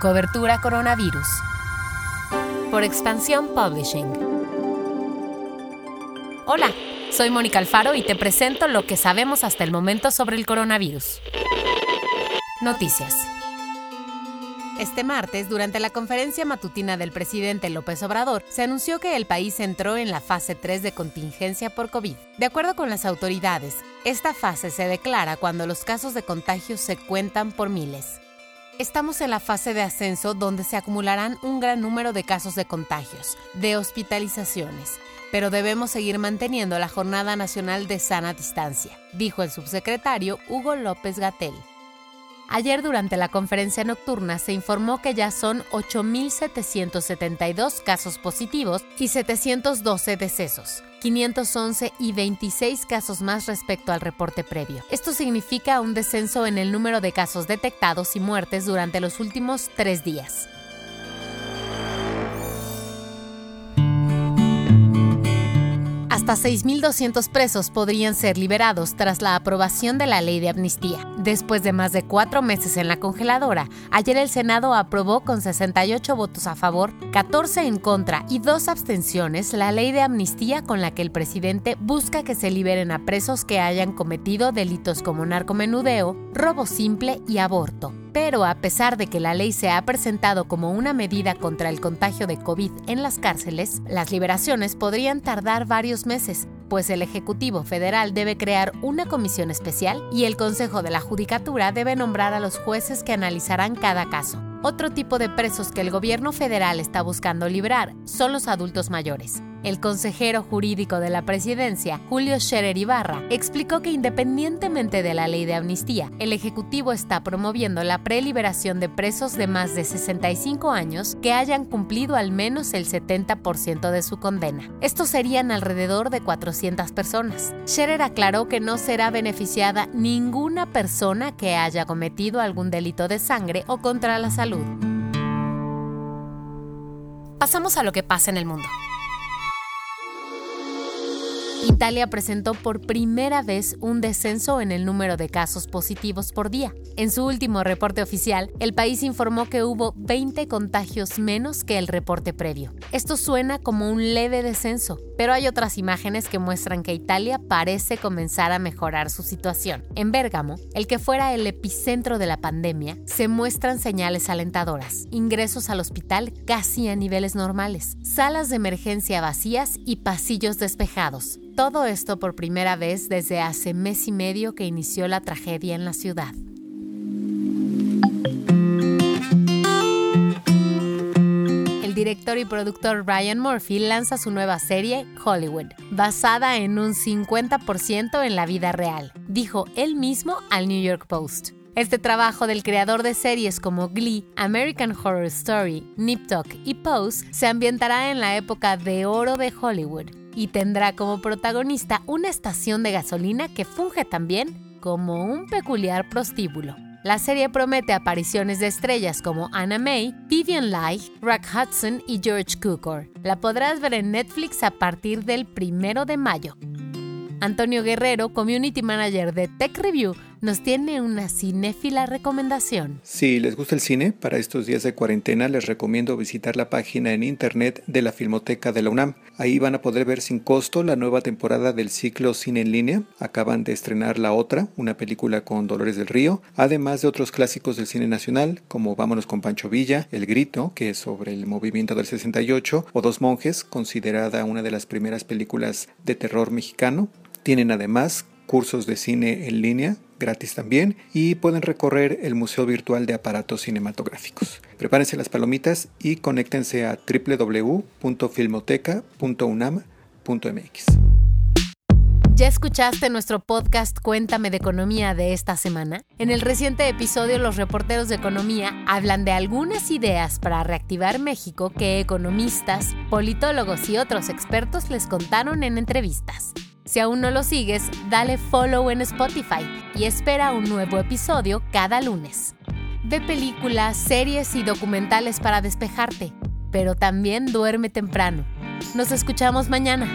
Cobertura Coronavirus. Por Expansión Publishing. Hola, soy Mónica Alfaro y te presento lo que sabemos hasta el momento sobre el coronavirus. Noticias. Este martes, durante la conferencia matutina del presidente López Obrador, se anunció que el país entró en la fase 3 de contingencia por COVID. De acuerdo con las autoridades, esta fase se declara cuando los casos de contagio se cuentan por miles. Estamos en la fase de ascenso donde se acumularán un gran número de casos de contagios, de hospitalizaciones, pero debemos seguir manteniendo la Jornada Nacional de Sana Distancia, dijo el subsecretario Hugo López Gatel. Ayer durante la conferencia nocturna se informó que ya son 8.772 casos positivos y 712 decesos, 511 y 26 casos más respecto al reporte previo. Esto significa un descenso en el número de casos detectados y muertes durante los últimos tres días. Hasta 6.200 presos podrían ser liberados tras la aprobación de la ley de amnistía. Después de más de cuatro meses en la congeladora, ayer el Senado aprobó con 68 votos a favor, 14 en contra y dos abstenciones la ley de amnistía con la que el presidente busca que se liberen a presos que hayan cometido delitos como narcomenudeo, robo simple y aborto. Pero a pesar de que la ley se ha presentado como una medida contra el contagio de COVID en las cárceles, las liberaciones podrían tardar varios meses, pues el Ejecutivo Federal debe crear una comisión especial y el Consejo de la Judicatura debe nombrar a los jueces que analizarán cada caso. Otro tipo de presos que el gobierno federal está buscando librar son los adultos mayores. El consejero jurídico de la presidencia, Julio Scherer Ibarra, explicó que independientemente de la ley de amnistía, el Ejecutivo está promoviendo la preliberación de presos de más de 65 años que hayan cumplido al menos el 70% de su condena. Estos serían alrededor de 400 personas. Scherer aclaró que no será beneficiada ninguna persona que haya cometido algún delito de sangre o contra la salud. Pasamos a lo que pasa en el mundo. Italia presentó por primera vez un descenso en el número de casos positivos por día. En su último reporte oficial, el país informó que hubo 20 contagios menos que el reporte previo. Esto suena como un leve descenso, pero hay otras imágenes que muestran que Italia parece comenzar a mejorar su situación. En Bérgamo, el que fuera el epicentro de la pandemia, se muestran señales alentadoras, ingresos al hospital casi a niveles normales, salas de emergencia vacías y pasillos despejados. Todo esto por primera vez desde hace mes y medio que inició la tragedia en la ciudad. Director y productor Ryan Murphy lanza su nueva serie, Hollywood, basada en un 50% en la vida real, dijo él mismo al New York Post. Este trabajo del creador de series como Glee, American Horror Story, Nip Tuck y Pose se ambientará en la época de oro de Hollywood y tendrá como protagonista una estación de gasolina que funge también como un peculiar prostíbulo. La serie promete apariciones de estrellas como Anna May, Vivian Leigh, Rock Hudson y George Cukor. La podrás ver en Netflix a partir del primero de mayo. Antonio Guerrero, Community Manager de Tech Review, nos tiene una cinéfila recomendación. Si les gusta el cine, para estos días de cuarentena les recomiendo visitar la página en internet de la Filmoteca de la UNAM. Ahí van a poder ver sin costo la nueva temporada del ciclo Cine en línea. Acaban de estrenar La Otra, una película con Dolores del Río, además de otros clásicos del cine nacional como Vámonos con Pancho Villa, El Grito, que es sobre el movimiento del 68, o Dos Monjes, considerada una de las primeras películas de terror mexicano. Tienen además cursos de cine en línea gratis también y pueden recorrer el Museo Virtual de Aparatos Cinematográficos. Prepárense las palomitas y conéctense a www.filmoteca.unam.mx. ¿Ya escuchaste nuestro podcast Cuéntame de Economía de esta semana? En el reciente episodio los reporteros de economía hablan de algunas ideas para reactivar México que economistas, politólogos y otros expertos les contaron en entrevistas. Si aún no lo sigues, dale follow en Spotify y espera un nuevo episodio cada lunes. Ve películas, series y documentales para despejarte, pero también duerme temprano. Nos escuchamos mañana.